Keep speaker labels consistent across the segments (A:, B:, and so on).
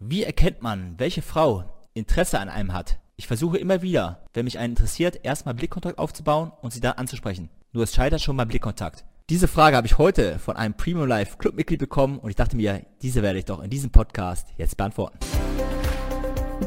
A: Wie erkennt man, welche Frau Interesse an einem hat? Ich versuche immer wieder, wenn mich einen interessiert, erstmal Blickkontakt aufzubauen und sie dann anzusprechen. Nur es scheitert schon beim Blickkontakt. Diese Frage habe ich heute von einem Premium Life Clubmitglied bekommen und ich dachte mir, diese werde ich doch in diesem Podcast jetzt beantworten.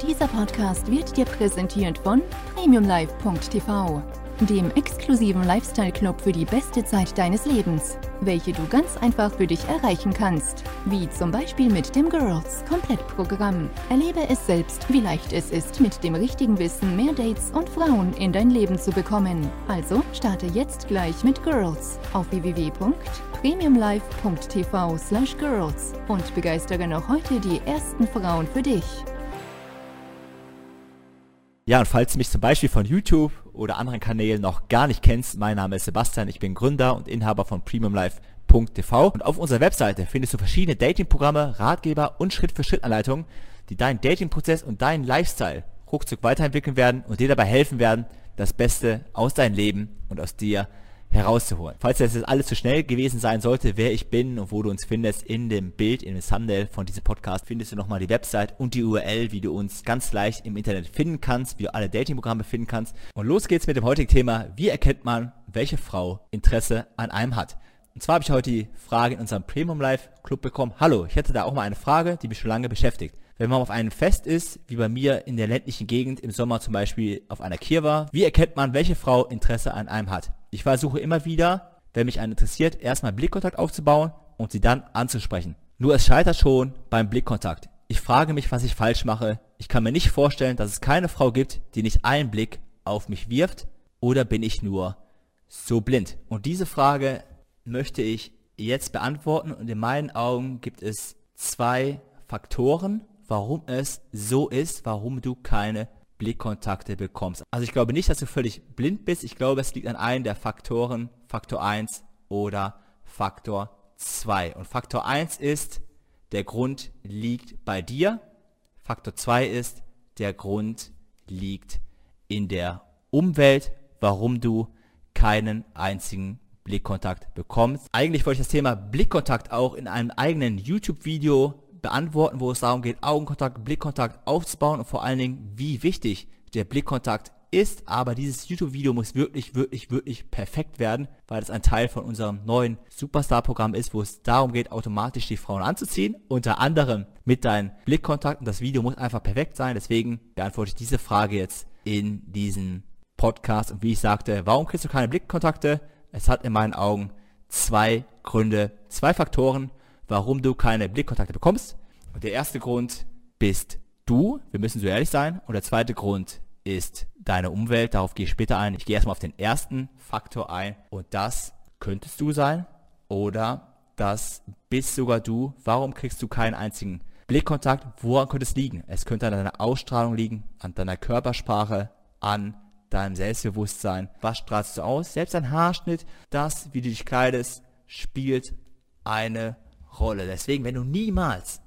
B: Dieser Podcast wird dir präsentiert von premiumlife.tv dem exklusiven Lifestyle-Club für die beste Zeit deines Lebens, welche du ganz einfach für dich erreichen kannst. Wie zum Beispiel mit dem Girls Komplettprogramm. Erlebe es selbst, wie leicht es ist, mit dem richtigen Wissen mehr Dates und Frauen in dein Leben zu bekommen. Also starte jetzt gleich mit Girls auf www.premiumlife.tv slash girls und begeistere noch heute die ersten Frauen für dich.
A: Ja, und falls du mich zum Beispiel von YouTube oder anderen Kanälen noch gar nicht kennst, mein Name ist Sebastian, ich bin Gründer und Inhaber von premiumlife.tv und auf unserer Webseite findest du verschiedene Datingprogramme, Ratgeber und Schritt-für-Schritt-Anleitungen, die deinen Datingprozess und deinen Lifestyle ruckzuck weiterentwickeln werden und dir dabei helfen werden, das Beste aus deinem Leben und aus dir herauszuholen. Falls das jetzt alles zu schnell gewesen sein sollte, wer ich bin und wo du uns findest, in dem Bild, in dem Thumbnail von diesem Podcast findest du nochmal die Website und die URL, wie du uns ganz leicht im Internet finden kannst, wie du alle Datingprogramme finden kannst. Und los geht's mit dem heutigen Thema, wie erkennt man, welche Frau Interesse an einem hat. Und zwar habe ich heute die Frage in unserem Premium Live Club bekommen. Hallo, ich hätte da auch mal eine Frage, die mich schon lange beschäftigt. Wenn man auf einem Fest ist, wie bei mir in der ländlichen Gegend im Sommer zum Beispiel auf einer Kier war, wie erkennt man, welche Frau Interesse an einem hat? Ich versuche immer wieder, wenn mich einen interessiert, erstmal Blickkontakt aufzubauen und sie dann anzusprechen. Nur es scheitert schon beim Blickkontakt. Ich frage mich, was ich falsch mache. Ich kann mir nicht vorstellen, dass es keine Frau gibt, die nicht einen Blick auf mich wirft. Oder bin ich nur so blind? Und diese Frage möchte ich jetzt beantworten und in meinen Augen gibt es zwei Faktoren, warum es so ist, warum du keine Blickkontakte bekommst. Also ich glaube nicht, dass du völlig blind bist. Ich glaube, es liegt an einem der Faktoren, Faktor 1 oder Faktor 2. Und Faktor 1 ist, der Grund liegt bei dir. Faktor 2 ist, der Grund liegt in der Umwelt, warum du keinen einzigen Blickkontakt bekommst. Eigentlich wollte ich das Thema Blickkontakt auch in einem eigenen YouTube-Video beantworten, wo es darum geht, Augenkontakt, Blickkontakt aufzubauen und vor allen Dingen, wie wichtig der Blickkontakt ist. Aber dieses YouTube-Video muss wirklich, wirklich, wirklich perfekt werden, weil es ein Teil von unserem neuen Superstar-Programm ist, wo es darum geht, automatisch die Frauen anzuziehen. Unter anderem mit deinem Blickkontakt. Und das Video muss einfach perfekt sein. Deswegen beantworte ich diese Frage jetzt in diesem Podcast. Und wie ich sagte, warum kriegst du keine Blickkontakte? Es hat in meinen Augen zwei Gründe, zwei Faktoren, warum du keine Blickkontakte bekommst. Und der erste Grund bist du, wir müssen so ehrlich sein. Und der zweite Grund ist deine Umwelt, darauf gehe ich später ein. Ich gehe erstmal auf den ersten Faktor ein und das könntest du sein oder das bist sogar du. Warum kriegst du keinen einzigen Blickkontakt? Woran könnte es liegen? Es könnte an deiner Ausstrahlung liegen, an deiner Körpersprache, an deinem Selbstbewusstsein. Was strahlst du aus? Selbst ein Haarschnitt, das, wie du dich kleidest, spielt eine Rolle. Deswegen, wenn du niemals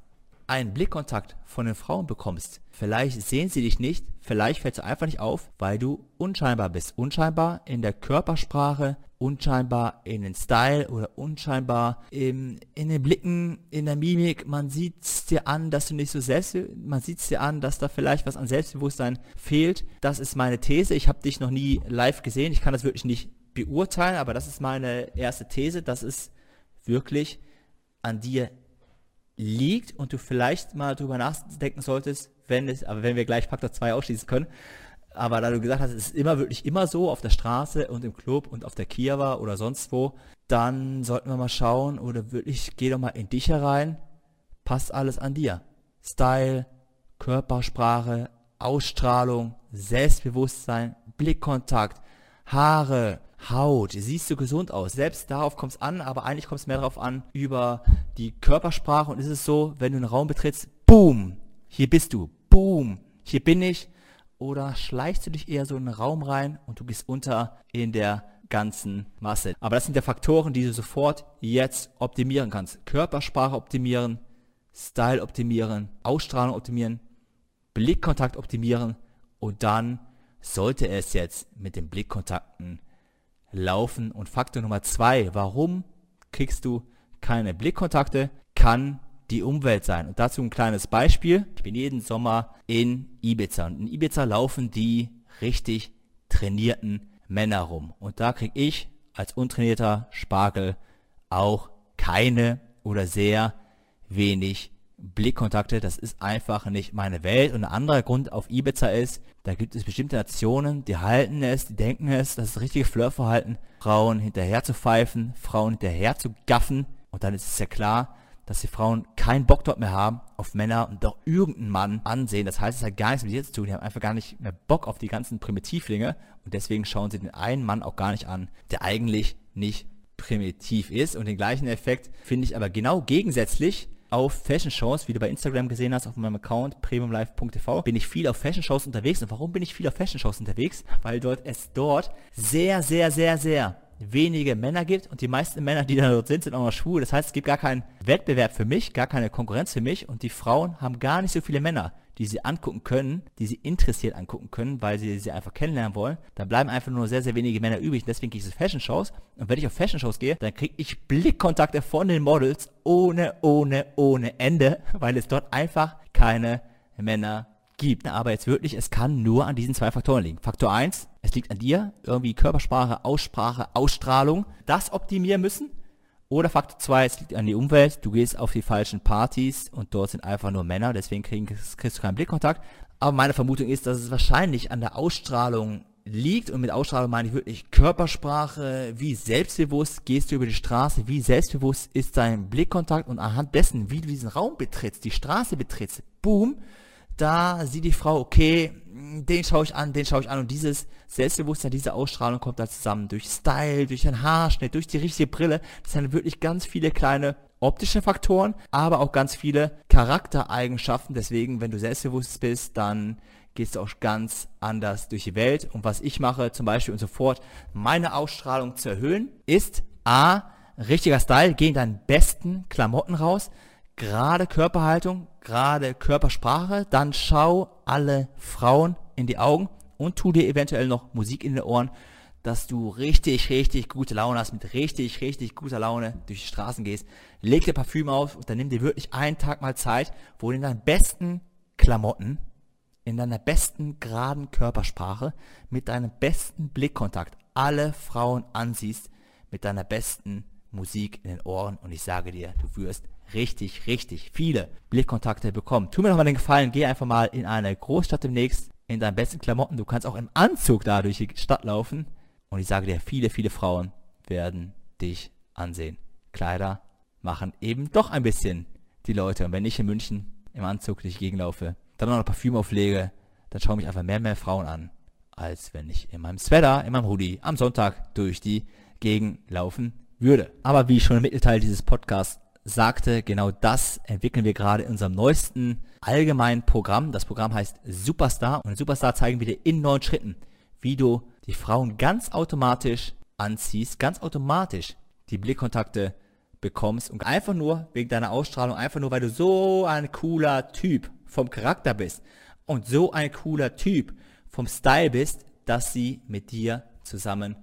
A: einen Blickkontakt von den Frauen bekommst, vielleicht sehen sie dich nicht, vielleicht fällst du einfach nicht auf, weil du unscheinbar bist. Unscheinbar in der Körpersprache, unscheinbar in den Style oder unscheinbar im, in den Blicken, in der Mimik. Man sieht es dir an, dass du nicht so selbst, man sieht es dir an, dass da vielleicht was an Selbstbewusstsein fehlt. Das ist meine These. Ich habe dich noch nie live gesehen. Ich kann das wirklich nicht beurteilen, aber das ist meine erste These. Das ist wirklich an dir liegt und du vielleicht mal drüber nachdenken solltest, wenn es, aber wenn wir gleich Faktor 2 ausschließen können, aber da du gesagt hast, es ist immer wirklich immer so auf der Straße und im Club und auf der Kiewa oder sonst wo, dann sollten wir mal schauen oder wirklich geh doch mal in dich herein, passt alles an dir. Style, Körpersprache, Ausstrahlung, Selbstbewusstsein, Blickkontakt, Haare, Haut, siehst du gesund aus. Selbst darauf kommt es an, aber eigentlich kommt es mehr darauf an, über die Körpersprache. Und ist es so, wenn du einen Raum betrittst, boom, hier bist du, boom, hier bin ich. Oder schleichst du dich eher so in einen Raum rein und du gehst unter in der ganzen Masse. Aber das sind ja Faktoren, die du sofort jetzt optimieren kannst. Körpersprache optimieren, Style optimieren, Ausstrahlung optimieren, Blickkontakt optimieren und dann sollte es jetzt mit den Blickkontakten laufen. Und Faktor Nummer zwei, warum kriegst du keine Blickkontakte, kann die Umwelt sein. Und dazu ein kleines Beispiel. Ich bin jeden Sommer in Ibiza und in Ibiza laufen die richtig trainierten Männer rum. Und da kriege ich als untrainierter Spargel auch keine oder sehr wenig Blickkontakte. Das ist einfach nicht meine Welt. Und ein anderer Grund auf Ibiza ist, da gibt es bestimmte Nationen, die halten es, die denken es, das ist richtige Flirtverhalten, Frauen hinterher zu pfeifen, Frauen hinterher zu gaffen. Und dann ist es ja klar, dass die Frauen keinen Bock dort mehr haben auf Männer und doch irgendeinen Mann ansehen. Das heißt, es hat gar nichts mit dir zu tun. Die haben einfach gar nicht mehr Bock auf die ganzen Primitivlinge und deswegen schauen sie den einen Mann auch gar nicht an, der eigentlich nicht primitiv ist. Und den gleichen Effekt finde ich aber genau gegensätzlich auf Fashion-Shows, wie du bei Instagram gesehen hast, auf meinem Account premiumlife.tv, bin ich viel auf Fashion-Shows unterwegs. Und warum bin ich viel auf Fashion-Shows unterwegs? Weil dort es dort sehr, sehr, sehr, sehr wenige Männer gibt und die meisten Männer, die da dort sind, sind auch noch schwul. Das heißt, es gibt gar keinen Wettbewerb für mich, gar keine Konkurrenz für mich und die Frauen haben gar nicht so viele Männer, die sie angucken können, die sie interessiert angucken können, weil sie sie einfach kennenlernen wollen. Da bleiben einfach nur sehr, sehr wenige Männer übrig deswegen gehe ich zu Fashion-Shows und wenn ich auf Fashion-Shows gehe, dann kriege ich Blickkontakte von den Models ohne, ohne, ohne Ende, weil es dort einfach keine Männer gibt. Aber jetzt wirklich, es kann nur an diesen zwei Faktoren liegen. Faktor 1, es liegt an dir, irgendwie Körpersprache, Aussprache, Ausstrahlung, das optimieren müssen. Oder Faktor 2, es liegt an die Umwelt, du gehst auf die falschen Partys und dort sind einfach nur Männer, deswegen kriegst, kriegst du keinen Blickkontakt. Aber meine Vermutung ist, dass es wahrscheinlich an der Ausstrahlung liegt. Und mit Ausstrahlung meine ich wirklich Körpersprache, wie selbstbewusst gehst du über die Straße, wie selbstbewusst ist dein Blickkontakt? Und anhand dessen, wie du diesen Raum betrittst, die Straße betrittst, boom, da sieht die Frau, okay, den schaue ich an, den schaue ich an und dieses Selbstbewusstsein, diese Ausstrahlung kommt da zusammen durch Style, durch den Haarschnitt, durch die richtige Brille. Das sind wirklich ganz viele kleine optische Faktoren, aber auch ganz viele Charaktereigenschaften. Deswegen, wenn du selbstbewusst bist, dann gehst du auch ganz anders durch die Welt. Und was ich mache, zum Beispiel und sofort, meine Ausstrahlung zu erhöhen, ist A, richtiger Style, geh in deinen besten Klamotten raus, gerade Körperhaltung, gerade Körpersprache, dann schau alle Frauen in die Augen und tu dir eventuell noch Musik in den Ohren, dass du richtig, richtig gute Laune hast, mit richtig, richtig guter Laune durch die Straßen gehst. Leg dir Parfüm auf und dann nimm dir wirklich einen Tag mal Zeit, wo du in deinen besten Klamotten, in deiner besten geraden Körpersprache, mit deinem besten Blickkontakt alle Frauen ansiehst, mit deiner besten Musik in den Ohren und ich sage dir, du wirst richtig, richtig viele Blickkontakte bekommen. Tu mir doch mal den Gefallen, geh einfach mal in eine Großstadt demnächst, in deinen besten Klamotten. Du kannst auch im Anzug da durch die Stadt laufen. Und ich sage dir, viele, viele Frauen werden dich ansehen. Kleider machen eben doch ein bisschen die Leute. Und wenn ich in München im Anzug durch die Gegend laufe, dann noch Parfüm auflege, dann schauen mich einfach mehr und mehr Frauen an, als wenn ich in meinem Sweater, in meinem Hoodie am Sonntag durch die Gegend laufen würde. Aber wie schon im Mittelteil dieses Podcasts sagte, genau das entwickeln wir gerade in unserem neuesten allgemeinen Programm. Das Programm heißt Superstar und Superstar zeigen wir dir in neun Schritten, wie du die Frauen ganz automatisch anziehst, ganz automatisch die Blickkontakte bekommst und einfach nur wegen deiner Ausstrahlung, einfach nur weil du so ein cooler Typ vom Charakter bist und so ein cooler Typ vom Style bist, dass sie mit dir zusammen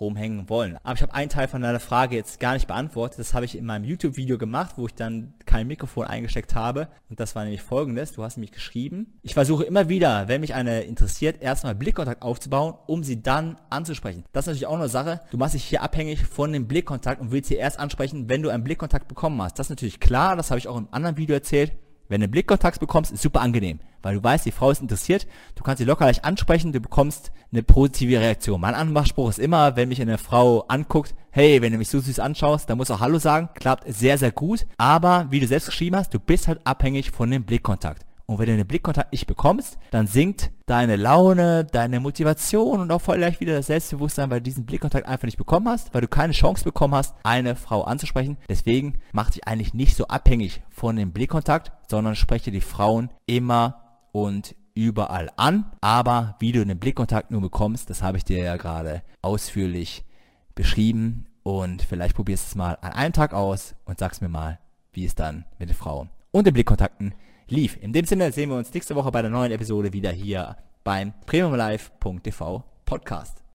A: rumhängen wollen. Aber ich habe einen Teil von deiner Frage jetzt gar nicht beantwortet. Das habe ich in meinem YouTube-Video gemacht, wo ich dann kein Mikrofon eingesteckt habe. Und das war nämlich folgendes. Du hast nämlich geschrieben. Ich versuche immer wieder, wenn mich eine interessiert, erstmal Blickkontakt aufzubauen, um sie dann anzusprechen. Das ist natürlich auch eine Sache. Du machst dich hier abhängig von dem Blickkontakt und willst sie erst ansprechen, wenn du einen Blickkontakt bekommen hast. Das ist natürlich klar. Das habe ich auch im anderen Video erzählt. Wenn du Blickkontakt bekommst, ist super angenehm, weil du weißt, die Frau ist interessiert, du kannst sie locker leicht ansprechen, du bekommst eine positive Reaktion. Mein Anmachspruch ist immer, wenn mich eine Frau anguckt, hey, wenn du mich so süß anschaust, dann musst du auch Hallo sagen, klappt sehr, sehr gut, aber wie du selbst geschrieben hast, du bist halt abhängig von dem Blickkontakt. Und wenn du den Blickkontakt nicht bekommst, dann sinkt deine Laune, deine Motivation und auch vielleicht wieder das Selbstbewusstsein, weil du diesen Blickkontakt einfach nicht bekommen hast, weil du keine Chance bekommen hast, eine Frau anzusprechen. Deswegen mach dich eigentlich nicht so abhängig von dem Blickkontakt, sondern spreche die Frauen immer und überall an. Aber wie du den Blickkontakt nur bekommst, das habe ich dir ja gerade ausführlich beschrieben. Und vielleicht probierst du es mal an einem Tag aus und sagst mir mal, wie es dann mit den Frauen und den Blickkontakten lief. In dem Sinne sehen wir uns nächste Woche bei der neuen Episode wieder hier beim premiumlive.tv Podcast.